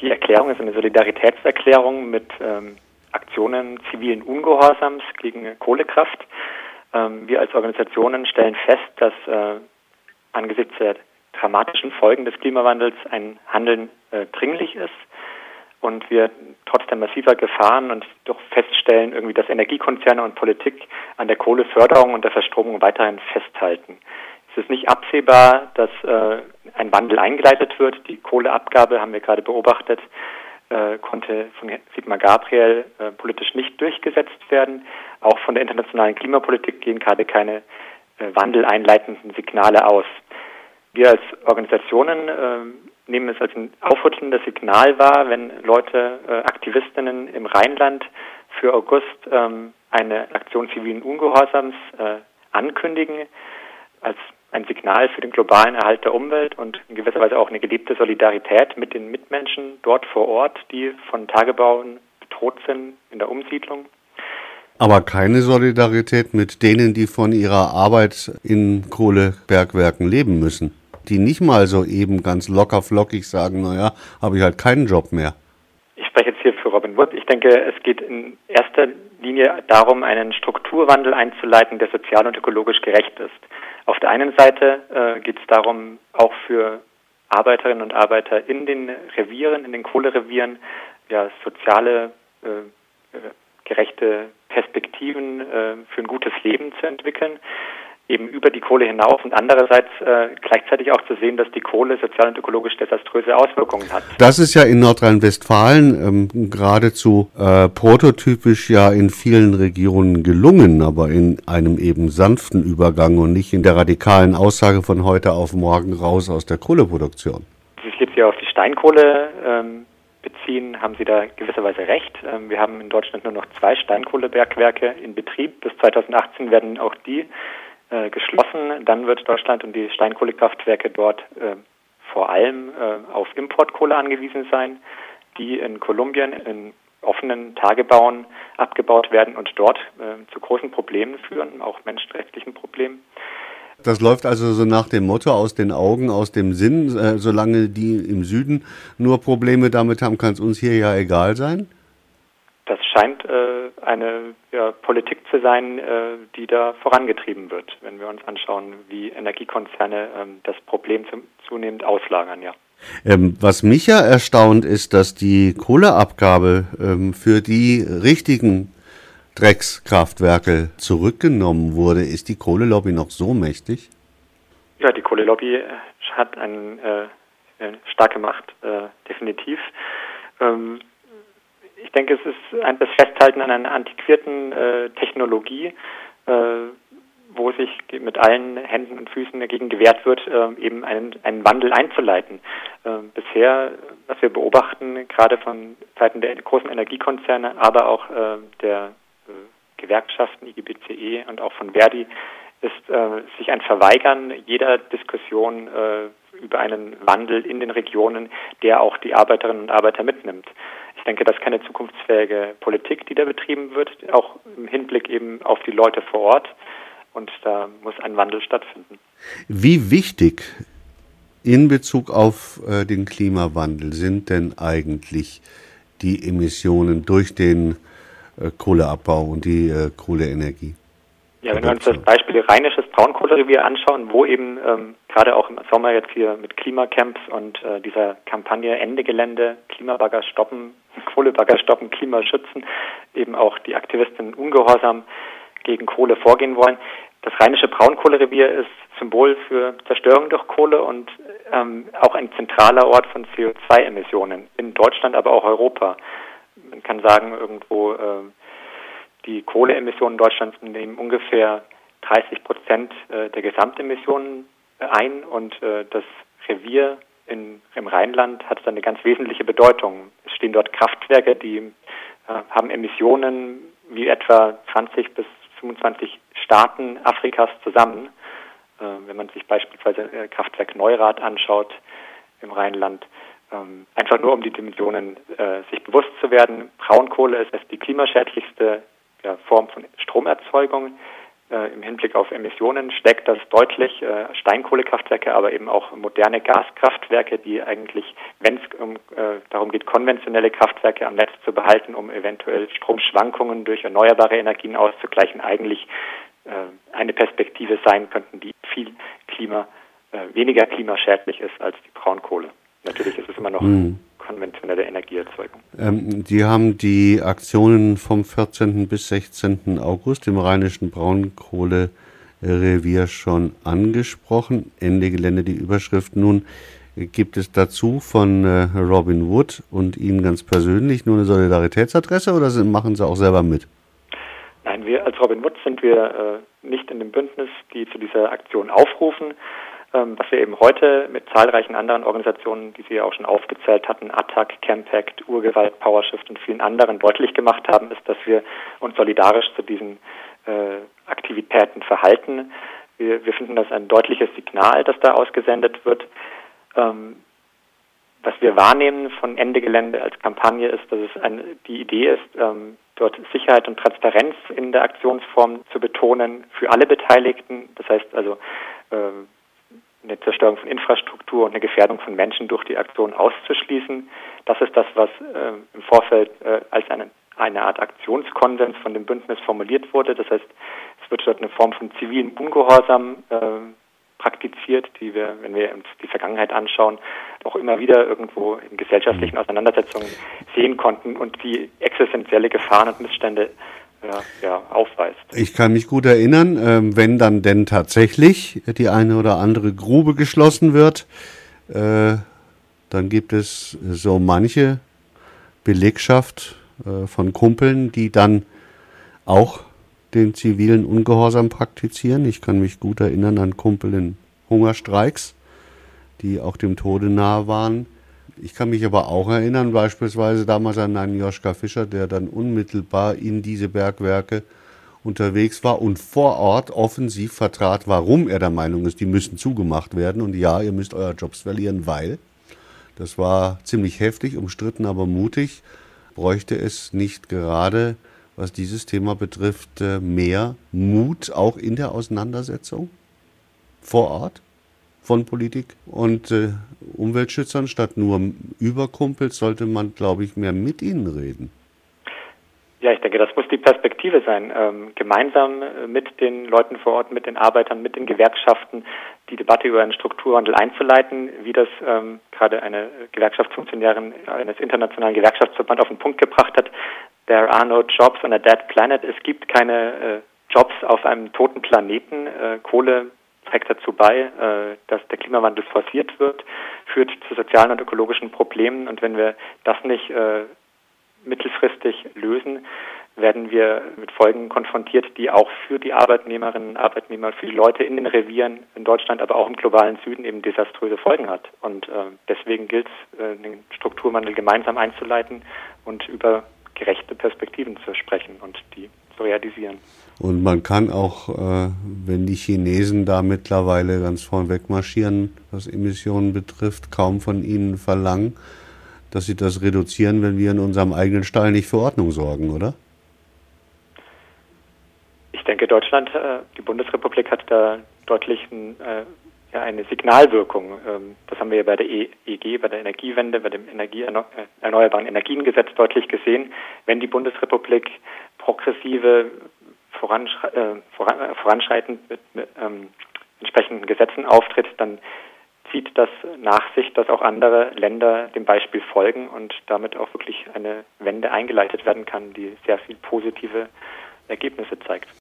Die Erklärung ist eine Solidaritätserklärung mit ähm, Aktionen zivilen Ungehorsams gegen Kohlekraft. Ähm, wir als Organisationen stellen fest, dass äh, angesichts der dramatischen Folgen des Klimawandels ein Handeln äh, dringlich ist und wir trotz der massiver Gefahren und doch feststellen, irgendwie, dass Energiekonzerne und Politik an der Kohleförderung und der Verstromung weiterhin festhalten. Es ist nicht absehbar, dass äh, ein Wandel eingeleitet wird. Die Kohleabgabe, haben wir gerade beobachtet, äh, konnte von Sigmar Gabriel äh, politisch nicht durchgesetzt werden. Auch von der internationalen Klimapolitik gehen gerade keine äh, wandeleinleitenden Signale aus. Wir als Organisationen äh, nehmen es als ein aufrüttelndes Signal wahr, wenn Leute, äh, Aktivistinnen im Rheinland für August ähm, eine Aktion zivilen Ungehorsams äh, ankündigen, als ein Signal für den globalen Erhalt der Umwelt und in gewisser Weise auch eine gelebte Solidarität mit den Mitmenschen dort vor Ort, die von Tagebauen bedroht sind in der Umsiedlung. Aber keine Solidarität mit denen, die von ihrer Arbeit in Kohlebergwerken leben müssen die nicht mal so eben ganz locker flockig sagen, naja, habe ich halt keinen Job mehr. Ich spreche jetzt hier für Robin Wood. Ich denke, es geht in erster Linie darum, einen Strukturwandel einzuleiten, der sozial und ökologisch gerecht ist. Auf der einen Seite äh, geht es darum, auch für Arbeiterinnen und Arbeiter in den Revieren, in den Kohlerevieren, ja, soziale, äh, äh gerechte Perspektiven äh, für ein gutes Leben zu entwickeln eben über die Kohle hinauf und andererseits äh, gleichzeitig auch zu sehen, dass die Kohle sozial und ökologisch desaströse Auswirkungen hat. Das ist ja in Nordrhein-Westfalen ähm, geradezu äh, prototypisch ja in vielen Regionen gelungen, aber in einem eben sanften Übergang und nicht in der radikalen Aussage von heute auf morgen raus aus der Kohleproduktion. Sie jetzt hier auf die Steinkohle ähm, beziehen, haben Sie da gewisserweise recht. Ähm, wir haben in Deutschland nur noch zwei Steinkohlebergwerke in Betrieb. Bis 2018 werden auch die äh, geschlossen. Dann wird Deutschland und die Steinkohlekraftwerke dort äh, vor allem äh, auf Importkohle angewiesen sein, die in Kolumbien in offenen Tagebauen abgebaut werden und dort äh, zu großen Problemen führen, auch menschenrechtlichen Problemen. Das läuft also so nach dem Motto aus den Augen, aus dem Sinn, äh, solange die im Süden nur Probleme damit haben, kann es uns hier ja egal sein? Das scheint äh, eine ja, Politik zu sein, äh, die da vorangetrieben wird, wenn wir uns anschauen, wie Energiekonzerne ähm, das Problem zum, zunehmend auslagern, ja. Ähm, was mich ja erstaunt ist, dass die Kohleabgabe ähm, für die richtigen Dreckskraftwerke zurückgenommen wurde. Ist die Kohlelobby noch so mächtig? Ja, die Kohlelobby hat ein, äh, eine starke Macht, äh, definitiv. Ich denke, es ist ein, das Festhalten an einer antiquierten äh, Technologie, äh, wo sich mit allen Händen und Füßen dagegen gewehrt wird, äh, eben einen, einen Wandel einzuleiten. Äh, bisher, was wir beobachten, gerade von Seiten der großen Energiekonzerne, aber auch äh, der äh, Gewerkschaften, IGBCE und auch von Verdi, ist äh, sich ein Verweigern jeder Diskussion äh, über einen Wandel in den Regionen, der auch die Arbeiterinnen und Arbeiter mitnimmt. Ich denke, das ist keine zukunftsfähige Politik, die da betrieben wird, auch im Hinblick eben auf die Leute vor Ort. Und da muss ein Wandel stattfinden. Wie wichtig in Bezug auf äh, den Klimawandel sind denn eigentlich die Emissionen durch den äh, Kohleabbau und die äh, Kohleenergie? Ja, wenn wir uns das Beispiel Rheinisches Braunkohlerevier anschauen, wo eben ähm, gerade auch im Sommer jetzt hier mit Klimacamps und äh, dieser Kampagne Ende Gelände, Klimabagger stoppen, Kohlebagger stoppen, Klima schützen, eben auch die Aktivistinnen ungehorsam gegen Kohle vorgehen wollen. Das Rheinische Braunkohlerevier ist Symbol für Zerstörung durch Kohle und ähm, auch ein zentraler Ort von CO2-Emissionen in Deutschland, aber auch Europa. Man kann sagen, irgendwo äh, die Kohleemissionen Deutschlands nehmen ungefähr 30 Prozent äh, der Gesamtemissionen ein und äh, das Revier in, im Rheinland hat dann eine ganz wesentliche Bedeutung. Es stehen dort Kraftwerke, die haben Emissionen wie etwa 20 bis 25 Staaten Afrikas zusammen. Wenn man sich beispielsweise Kraftwerk Neurath anschaut im Rheinland, ähm, einfach nur um die Dimensionen sich bewusst zu werden. Braunkohle ist die klimaschädlichste ja, Form von Stromerzeugung. Äh, im Hinblick auf Emissionen schlägt das deutlich. Äh, Steinkohlekraftwerke, aber eben auch moderne Gaskraftwerke, die eigentlich, wenn es um, äh, darum geht, konventionelle Kraftwerke am Netz zu behalten, um eventuell Stromschwankungen durch erneuerbare Energien auszugleichen, eigentlich äh, eine Perspektive sein könnten, die viel Klima, äh, weniger klimaschädlich ist als die Braunkohle. Natürlich ist es immer noch mhm. konventionelle Energieerzeugung. Ähm, die haben die Aktionen vom 14. bis 16. August im rheinischen Braunkohlerevier schon angesprochen. Ende Gelände die Überschrift. Nun gibt es dazu von äh, Robin Wood und Ihnen ganz persönlich nur eine Solidaritätsadresse oder machen Sie auch selber mit? Nein, wir als Robin Wood sind wir äh, nicht in dem Bündnis, die zu dieser Aktion aufrufen. Ähm, was wir eben heute mit zahlreichen anderen Organisationen, die Sie ja auch schon aufgezählt hatten, Attac, Campact, Urgewalt, PowerShift und vielen anderen deutlich gemacht haben, ist, dass wir uns solidarisch zu diesen äh, Aktivitäten verhalten. Wir, wir, finden das ein deutliches Signal, das da ausgesendet wird. Ähm, was wir wahrnehmen von Ende Gelände als Kampagne ist, dass es eine, die Idee ist, ähm, dort Sicherheit und Transparenz in der Aktionsform zu betonen für alle Beteiligten. Das heißt also, ähm, eine Zerstörung von Infrastruktur und eine Gefährdung von Menschen durch die Aktion auszuschließen. Das ist das, was äh, im Vorfeld äh, als eine, eine Art Aktionskonsens von dem Bündnis formuliert wurde. Das heißt, es wird dort eine Form von zivilen Ungehorsam äh, praktiziert, die wir, wenn wir uns die Vergangenheit anschauen, auch immer wieder irgendwo in gesellschaftlichen mhm. Auseinandersetzungen sehen konnten und die existenzielle Gefahren und Missstände ja, ja, aufweist. Ich kann mich gut erinnern, äh, wenn dann denn tatsächlich die eine oder andere Grube geschlossen wird, äh, dann gibt es so manche Belegschaft äh, von Kumpeln, die dann auch den zivilen Ungehorsam praktizieren. Ich kann mich gut erinnern an Kumpel in Hungerstreiks, die auch dem Tode nahe waren. Ich kann mich aber auch erinnern, beispielsweise damals an einen Joschka Fischer, der dann unmittelbar in diese Bergwerke unterwegs war und vor Ort offensiv vertrat, warum er der Meinung ist, die müssen zugemacht werden und ja, ihr müsst euer Jobs verlieren, weil. Das war ziemlich heftig, umstritten, aber mutig. Bräuchte es nicht gerade, was dieses Thema betrifft, äh, mehr Mut auch in der Auseinandersetzung vor Ort? Von Politik und äh, Umweltschützern statt nur über Kumpels sollte man, glaube ich, mehr mit ihnen reden. Ja, ich denke, das muss die Perspektive sein, ähm, gemeinsam äh, mit den Leuten vor Ort, mit den Arbeitern, mit den Gewerkschaften die Debatte über einen Strukturwandel einzuleiten, wie das ähm, gerade eine Gewerkschaftsfunktionärin eines internationalen Gewerkschaftsverbands auf den Punkt gebracht hat. There are no jobs on a dead planet. Es gibt keine äh, Jobs auf einem toten Planeten. Äh, Kohle trägt dazu bei, äh, dass der Klimawandel forciert wird, führt zu sozialen und ökologischen Problemen. Und wenn wir das nicht äh, mittelfristig lösen, werden wir mit Folgen konfrontiert, die auch für die Arbeitnehmerinnen und Arbeitnehmer, für die Leute in den Revieren in Deutschland, aber auch im globalen Süden eben desaströse Folgen hat. Und äh, deswegen gilt es, den Strukturwandel gemeinsam einzuleiten und über gerechte Perspektiven zu sprechen und die realisieren. Und man kann auch, äh, wenn die Chinesen da mittlerweile ganz vornweg marschieren, was Emissionen betrifft, kaum von ihnen verlangen, dass sie das reduzieren, wenn wir in unserem eigenen Stall nicht für Ordnung sorgen, oder? Ich denke, Deutschland, äh, die Bundesrepublik hat da deutlich ein, äh, ja, eine Signalwirkung. Ähm, das haben wir ja bei der EEG, bei der Energiewende, bei dem Energie, Erneuerbaren Energiengesetz deutlich gesehen. Wenn die Bundesrepublik progressive voranschre äh, voran, äh, voranschreitend mit, mit ähm, entsprechenden Gesetzen auftritt, dann zieht das nach sich, dass auch andere Länder dem Beispiel folgen und damit auch wirklich eine Wende eingeleitet werden kann, die sehr viel positive Ergebnisse zeigt.